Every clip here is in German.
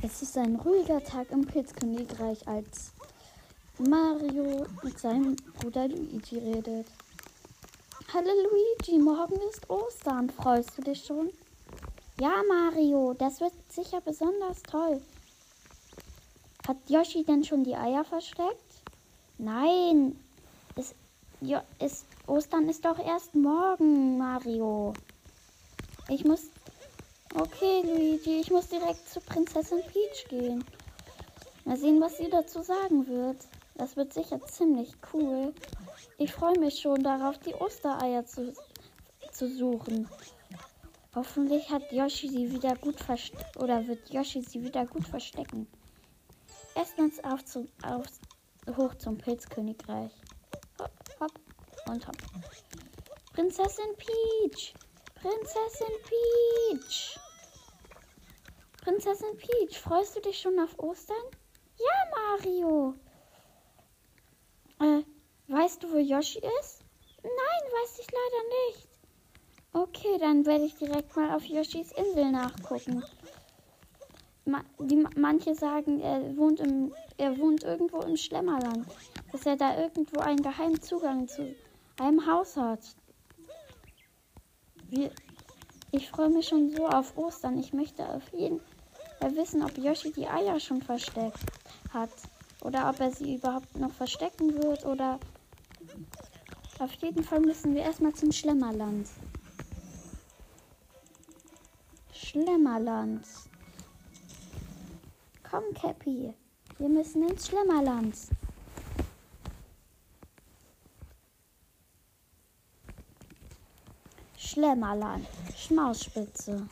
Es ist ein ruhiger Tag im Pilzkönigreich, als Mario mit seinem Bruder Luigi redet. Hallo Luigi, morgen ist Ostern. Freust du dich schon? Ja, Mario, das wird sicher besonders toll. Hat Yoshi denn schon die Eier versteckt? Nein, es, ja, es, Ostern ist doch erst morgen, Mario. Ich muss. Okay, Luigi, ich muss direkt zu Prinzessin Peach gehen. Mal sehen, was sie dazu sagen wird. Das wird sicher ziemlich cool. Ich freue mich schon darauf, die Ostereier zu, zu suchen. Hoffentlich hat Yoshi sie wieder gut versteckt oder wird Yoshi sie wieder gut verstecken. Erstmals auf, zu, auf hoch zum Pilzkönigreich. Hopp, hopp und hopp. Prinzessin Peach! Prinzessin Peach! Prinzessin Peach, freust du dich schon auf Ostern? Ja, Mario! Äh, weißt du, wo Yoshi ist? Nein, weiß ich leider nicht. Okay, dann werde ich direkt mal auf Yoshis Insel nachgucken. Ma die, manche sagen, er wohnt, im, er wohnt irgendwo im Schlemmerland. Dass er da irgendwo einen geheimen Zugang zu einem Haus hat. Wir, ich freue mich schon so auf Ostern. Ich möchte auf jeden Fall wissen, ob Yoshi die Eier schon versteckt hat. Oder ob er sie überhaupt noch verstecken wird. Oder auf jeden Fall müssen wir erstmal zum Schlemmerland. Schlemmerland. Komm, Cappy. Wir müssen ins Schlemmerland. Schlemmerland. Schmausspitze.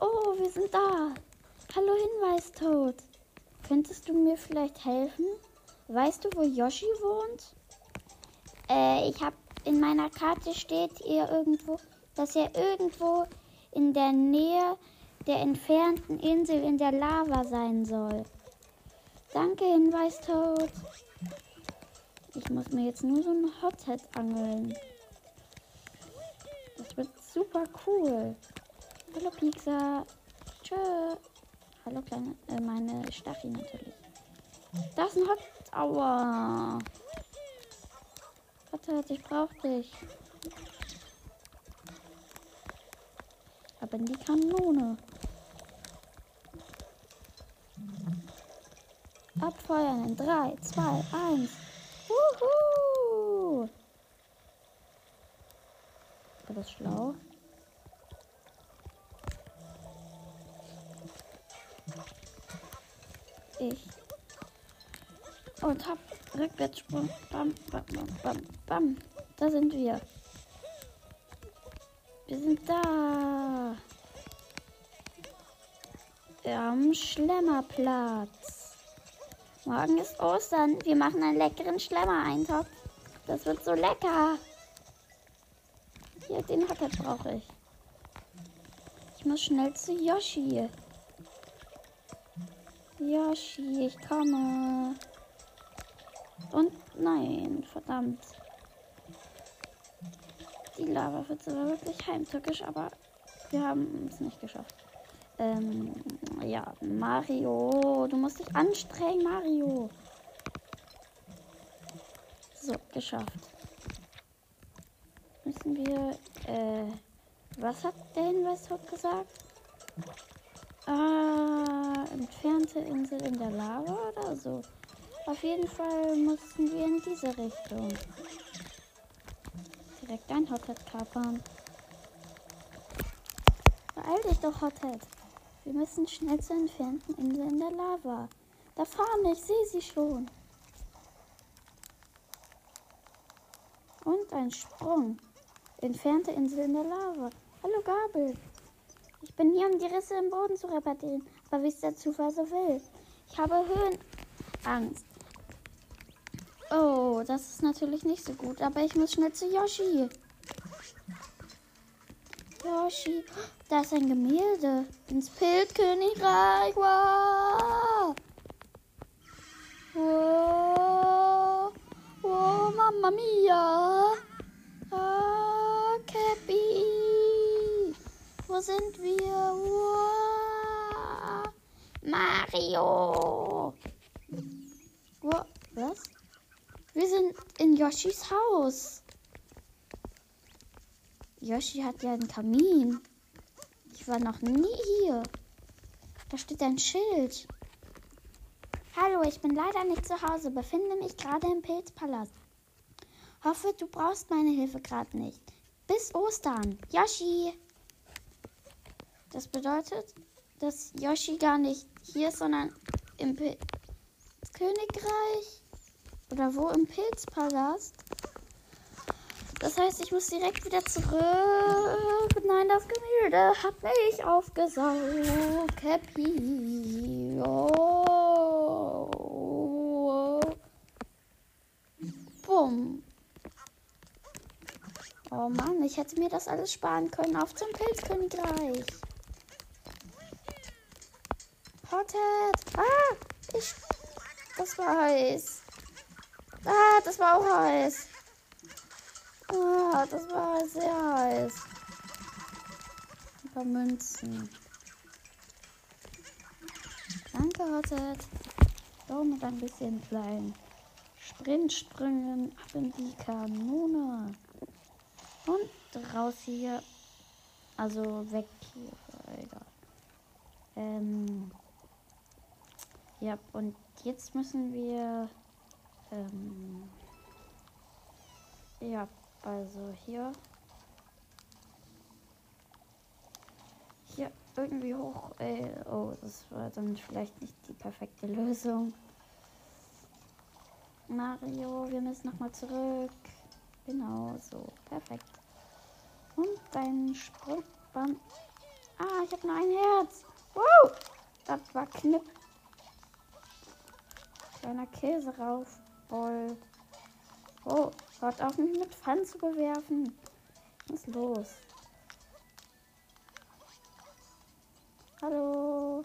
Oh, wir sind da. Hallo Hinweistod. Könntest du mir vielleicht helfen? Weißt du, wo Yoshi wohnt? Äh, ich habe in meiner Karte steht ihr irgendwo, dass er irgendwo in der Nähe der entfernten Insel in der Lava sein soll. Danke, Hinweistod. Ich muss mir jetzt nur so ein Hothead angeln. Das wird super cool. Hallo Pizza. Tschö. Hallo kleine, äh, meine Staffi natürlich. Das ist ein Hot. Aua. Warte, ich brauch dich. Aber in die Kanone. Abfeuern in 3, 2, 1. Rückwärtssprung. Bam, bam, bam, bam, bam. Da sind wir. Wir sind da. Am Schlemmerplatz. Morgen ist Ostern. Wir machen einen leckeren Schlemmer-Eintopf. Das wird so lecker. Hier, den Hotter brauche ich. Ich muss schnell zu Yoshi. Yoshi, ich komme. Und nein, verdammt. Die Lava wird zwar wirklich heimtückisch, aber wir haben es nicht geschafft. Ähm, ja, Mario, du musst dich anstrengen, Mario. So, geschafft. Müssen wir, äh, was hat der Hinweis gesagt? Ah, entfernte Insel in der Lava oder so. Auf jeden Fall mussten wir in diese Richtung. Direkt ein Hothead kapern. Beeil dich doch, Hothead. Wir müssen schnell zur entfernten Insel in der Lava. Da vorne, ich sehe sie schon. Und ein Sprung. Entfernte Insel in der Lava. Hallo Gabel. Ich bin hier, um die Risse im Boden zu reparieren. Aber wie es der Zufall so will. Ich habe Höhenangst. Oh, das ist natürlich nicht so gut. Aber ich muss schnell zu Yoshi. Yoshi. Da ist ein Gemälde. Ins Pilzkönigreich. Wow. Wow. Wow, Mamma Mia. Ah, Cappy. Wo sind wir? Wow. Mario! Wo, was? Wir sind in Yoshis Haus. Yoshi hat ja einen Kamin. Ich war noch nie hier. Da steht ein Schild. Hallo, ich bin leider nicht zu Hause, befinde mich gerade im Pilzpalast. Hoffe, du brauchst meine Hilfe gerade nicht. Bis Ostern. Yoshi. Das bedeutet, dass Yoshi gar nicht hier ist, sondern im Pilzkönigreich. Oder wo im Pilzpalast. Das heißt, ich muss direkt wieder zurück. Nein, das Gemälde hat mich aufgesaugt. Happy. Oh. Bumm. Oh Mann, ich hätte mir das alles sparen können. Auf zum Pilzkönigreich. Hothead. Ah, ich. Das war heiß. Ah, das war auch heiß. Ah, das war sehr heiß. Ein paar Münzen. Danke, Hotet. So, mit ein bisschen kleinen Sprintsprüngen ab in die Kanone. Und raus hier. Also weg hier. Egal. Ähm. Ja, und jetzt müssen wir. Ähm, ja, also hier. Hier irgendwie hoch. Ey, oh, das war dann vielleicht nicht die perfekte Lösung. Mario, wir müssen nochmal zurück. Genau, so. Perfekt. Und dein Sprungband. Ah, ich habe nur ein Herz. Wow! Das war knipp. Kleiner Käse rauf. Voll. Oh, hört auf mich mit Pfannen zu bewerfen. Was ist los? Hallo.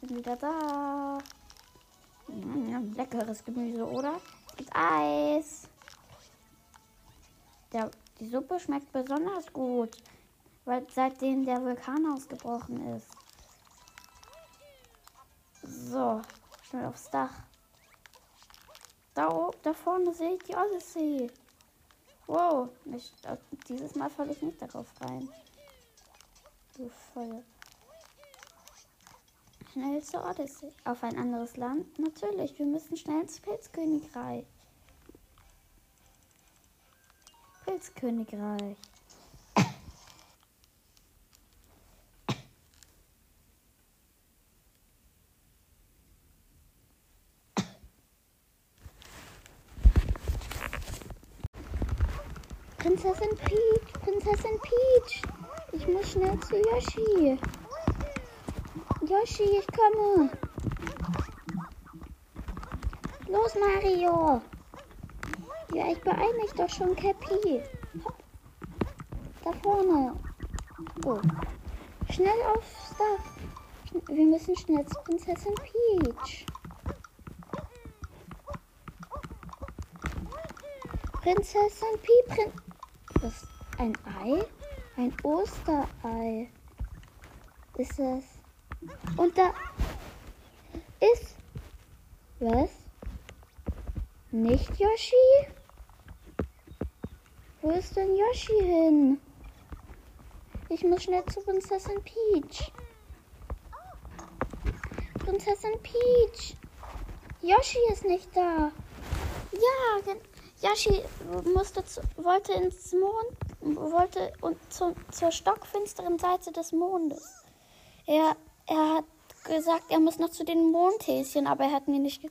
Bin wieder da. Mm, leckeres Gemüse, oder? Es gibt Eis. Der, die Suppe schmeckt besonders gut, weil seitdem der Vulkan ausgebrochen ist. So, schnell aufs Dach. Da, oben, da vorne sehe ich die Odyssee. Wow, ich, dieses Mal falle ich nicht darauf rein. Du Feuer. Schnell zur Odyssee. Auf ein anderes Land? Natürlich, wir müssen schnell ins Pilzkönigreich. Pilzkönigreich. Prinzessin Peach, Prinzessin Peach. Ich muss schnell zu Yoshi. Yoshi, ich komme. Los, Mario. Ja, ich beeile mich doch schon, Cappy. Hopp. Da vorne. Oh. Schnell aufs Dach. Wir müssen schnell zu Prinzessin Peach. Prinzessin Peach. Prin das ein Ei? Ein Osterei. Ist es? Und da ist was? Nicht Yoshi? Wo ist denn Yoshi hin? Ich muss schnell zu Prinzessin Peach. Prinzessin Peach. Yoshi ist nicht da. Ja, Yoshi musste zu, wollte ins Mond, wollte und zu, zur stockfinsteren Seite des Mondes. Er, er hat gesagt, er muss noch zu den Mondhäschen, aber er hat mir nicht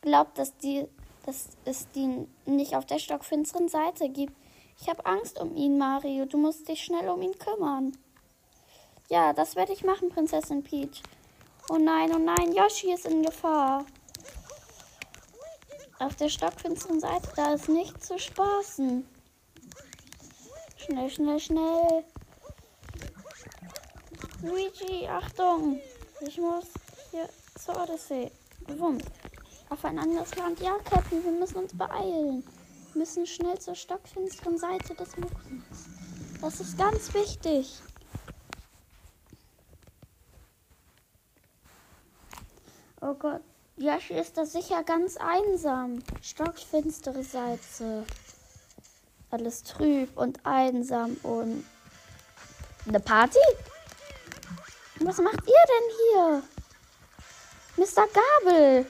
geglaubt, dass, die, dass es die nicht auf der stockfinsteren Seite gibt. Ich habe Angst um ihn, Mario. Du musst dich schnell um ihn kümmern. Ja, das werde ich machen, Prinzessin Peach. Oh nein, oh nein, Yoshi ist in Gefahr. Auf der stockfinsteren Seite, da ist nicht zu spaßen. Schnell, schnell, schnell. Luigi, Achtung! Ich muss hier zur Odyssee. Wumm. Auf ein anderes Land. Ja, Captain, wir müssen uns beeilen. Wir müssen schnell zur stockfinsteren Seite des Muckens. Das ist ganz wichtig. Oh Gott, Yoshi ist da sicher ganz einsam. Stockfinstere Seite. Alles trüb und einsam und. Eine Party? Was macht ihr denn hier? Mr. Gabel.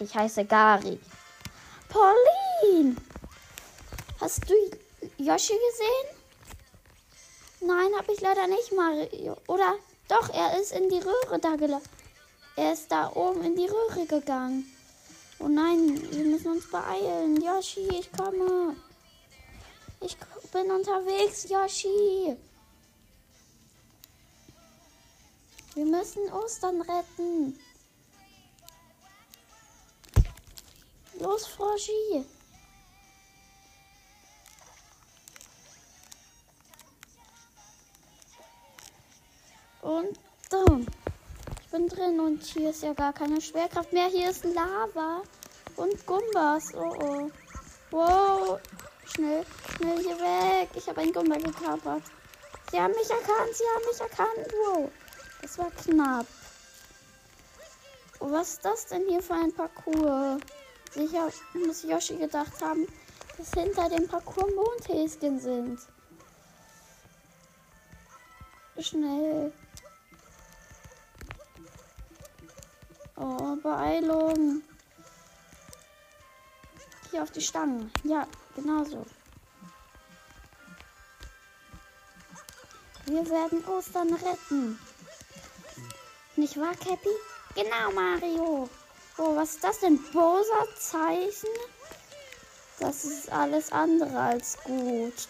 Ich heiße Gary. Pauline. Hast du Yoshi gesehen? Nein, habe ich leider nicht, Mario. Oder doch, er ist in die Röhre da gelaufen. Er ist da oben in die Röhre gegangen. Oh nein, wir müssen uns beeilen. Yoshi, ich komme. Ich bin unterwegs, Yoshi. Wir müssen Ostern retten. Los, Froschi. Und down. Bin drin und hier ist ja gar keine Schwerkraft mehr. Hier ist Lava und Gumbas. Oh oh. Wow. Schnell, schnell hier weg. Ich habe einen Gumba gekapert. Sie haben mich erkannt, sie haben mich erkannt. Wow. Das war knapp. Oh, was ist das denn hier für ein Parcours? Sicher muss Yoshi gedacht haben, dass hinter dem Parcours Mondhäschen sind. Schnell. Oh, Beeilung. Hier auf die Stangen. Ja, genau so. Wir werden Ostern retten. Nicht wahr, Cappy? Genau, Mario. Oh, was ist das denn? Bowser-Zeichen? Das ist alles andere als gut.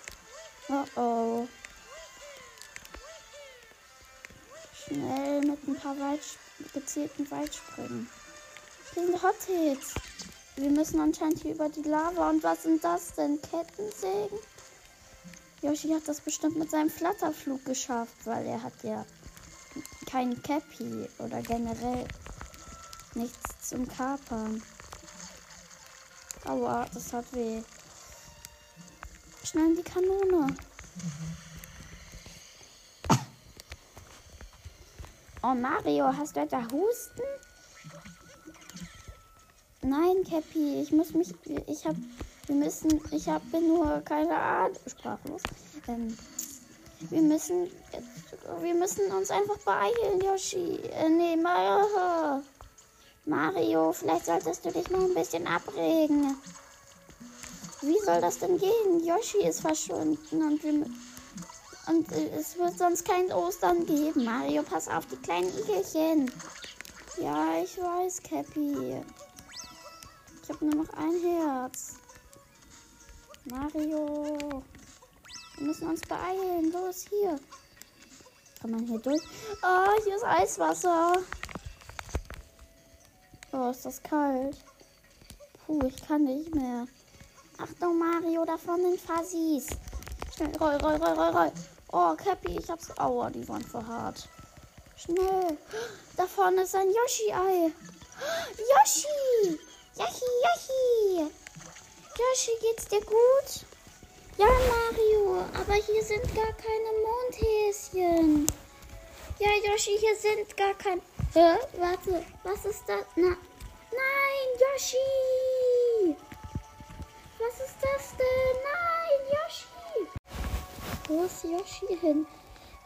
Oh oh. Schnell mit ein paar Weit gezielten Weitspringen. Sind Hot Hits. Wir müssen anscheinend hier über die Lava. Und was sind das denn? Kettensägen? Yoshi hat das bestimmt mit seinem Flatterflug geschafft, weil er hat ja kein Cappy oder generell nichts zum Kapern. Aua, das hat weh. Schnell in die Kanone. Oh Mario, hast du etwa Husten? Nein, Cappy, ich muss mich. Ich hab. Wir müssen. Ich hab, bin nur keine Ahnung. Sprachlos. Ähm, wir müssen. Wir müssen uns einfach beeilen, Yoshi. Äh, nee, Mario. Mario, vielleicht solltest du dich noch ein bisschen abregen. Wie soll das denn gehen? Yoshi ist verschwunden und wir. Und äh, es wird sonst kein Ostern geben. Mario, pass auf die kleinen Igelchen. Ja, ich weiß, Cappy. Ich habe nur noch ein Herz. Mario. Wir müssen uns beeilen. Los, hier. Kann man hier durch? Oh, hier ist Eiswasser. Oh, ist das kalt. Puh, ich kann nicht mehr. Achtung, Mario, da vorne sind Fuzzies. Schnell, roll, roll, roll, roll, roll. Oh, Cappy, ich hab's. Aua, die waren für hart. Schnell. Da vorne ist ein Yoshi-Ei. Yoshi! Yoshi, Yoshi! Yoshi, geht's dir gut? Ja, Mario, aber hier sind gar keine Mondhäschen. Ja, Yoshi, hier sind gar kein. Hä? Warte, was ist das? Na. Nein, Yoshi! Was ist das denn? Nein, Yoshi! Wo ist Yoshi hin?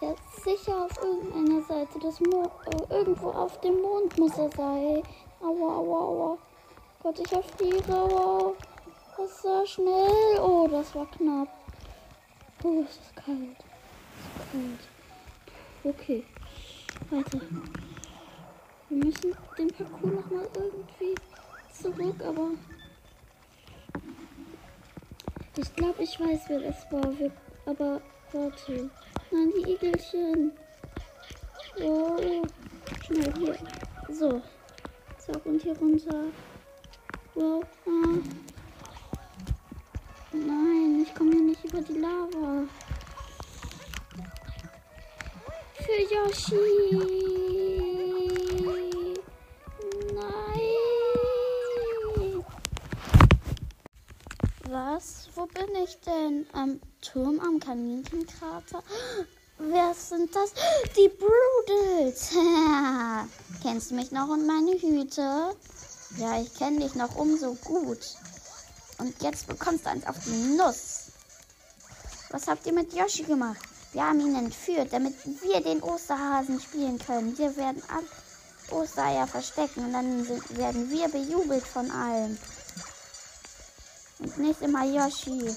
Er ist sicher auf irgendeiner Seite des Mo äh, irgendwo auf dem Mond muss er sein. Aua, aua, aua. Gott, ich erfriere. Aua. Das so schnell. Oh, das war knapp. Oh, es ist kalt. Es ist kalt. Okay. Weiter. Wir müssen den Parcours nochmal irgendwie zurück, aber. Ich glaube, ich weiß, wer das war. Wir, aber warte. Nein, die Igelchen. Oh, schnell hier. So. Zack, und hier runter. Wow. Ah. Nein, ich komme hier nicht über die Lava. Für Yoshi. Nein. Was? Wo bin ich denn? Am Turm am Kaninchenkrater? Wer sind das? Die Brudels. Kennst du mich noch und meine Hüte? Ja, ich kenne dich noch umso gut. Und jetzt bekommst du eins auf die Nuss. Was habt ihr mit Yoshi gemacht? Wir haben ihn entführt, damit wir den Osterhasen spielen können. Wir werden alle Ostereier verstecken und dann werden wir bejubelt von allen. Und nicht immer Yoshi.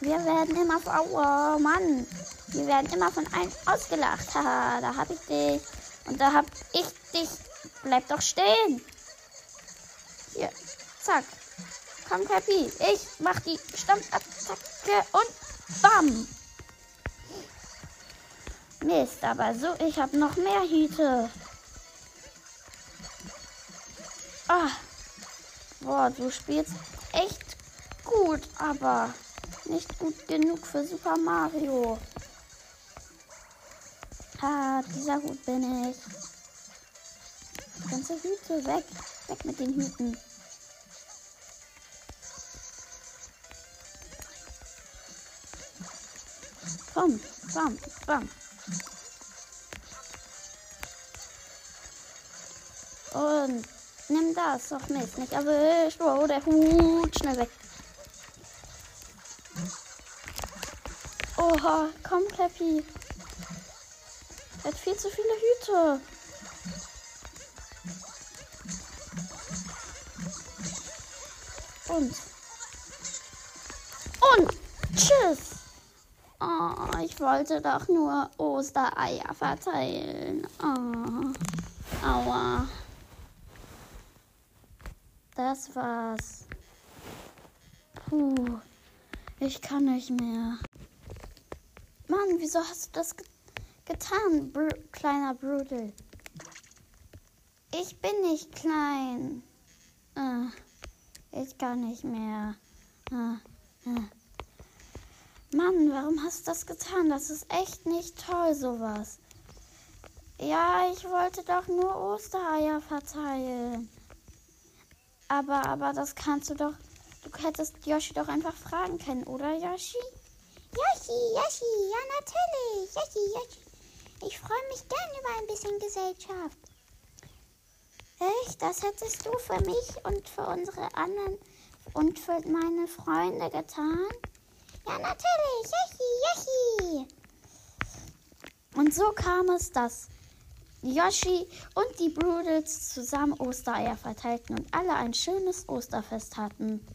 Wir werden immer, oh Mann, wir werden immer von allen ausgelacht. Haha, da hab ich dich. Und da hab ich dich. Bleib doch stehen. Hier, zack. Komm, Cappy. Ich mach die Stampfattacke und bam. Mist, aber so, ich hab noch mehr Hüte. Ah. Boah, du spielst echt gut, aber nicht gut genug für Super Mario. Ha, dieser Hut bin ich. Ganze Hüte weg. Weg mit den Hüten. Komm, bam, bam. Und nimm das. Doch Mist, nicht erwischt. Oh, der Hut. Schnell weg. Oha, komm, Cappy. Er hat viel zu viele Hüte. Und. Und. Tschüss. Oh, ich wollte doch nur Ostereier verteilen. Oh. Aua. Das war's. Puh. Ich kann nicht mehr. Mann, wieso hast du das ge getan, Br kleiner Brudel? Ich bin nicht klein. Äh, ich kann nicht mehr. Äh, äh. Mann, warum hast du das getan? Das ist echt nicht toll, sowas. Ja, ich wollte doch nur Ostereier verteilen. Aber, aber das kannst du doch. Du hättest Yoshi doch einfach fragen können, oder Yoshi? Yoshi, Yoshi, ja natürlich. Yoshi, Yoshi. Ich freue mich gern über ein bisschen Gesellschaft. Echt? Das hättest du für mich und für unsere anderen und für meine Freunde getan? Ja, natürlich. Yoshi, Yoshi. Und so kam es, dass Yoshi und die Brudels zusammen Ostereier verteilten und alle ein schönes Osterfest hatten.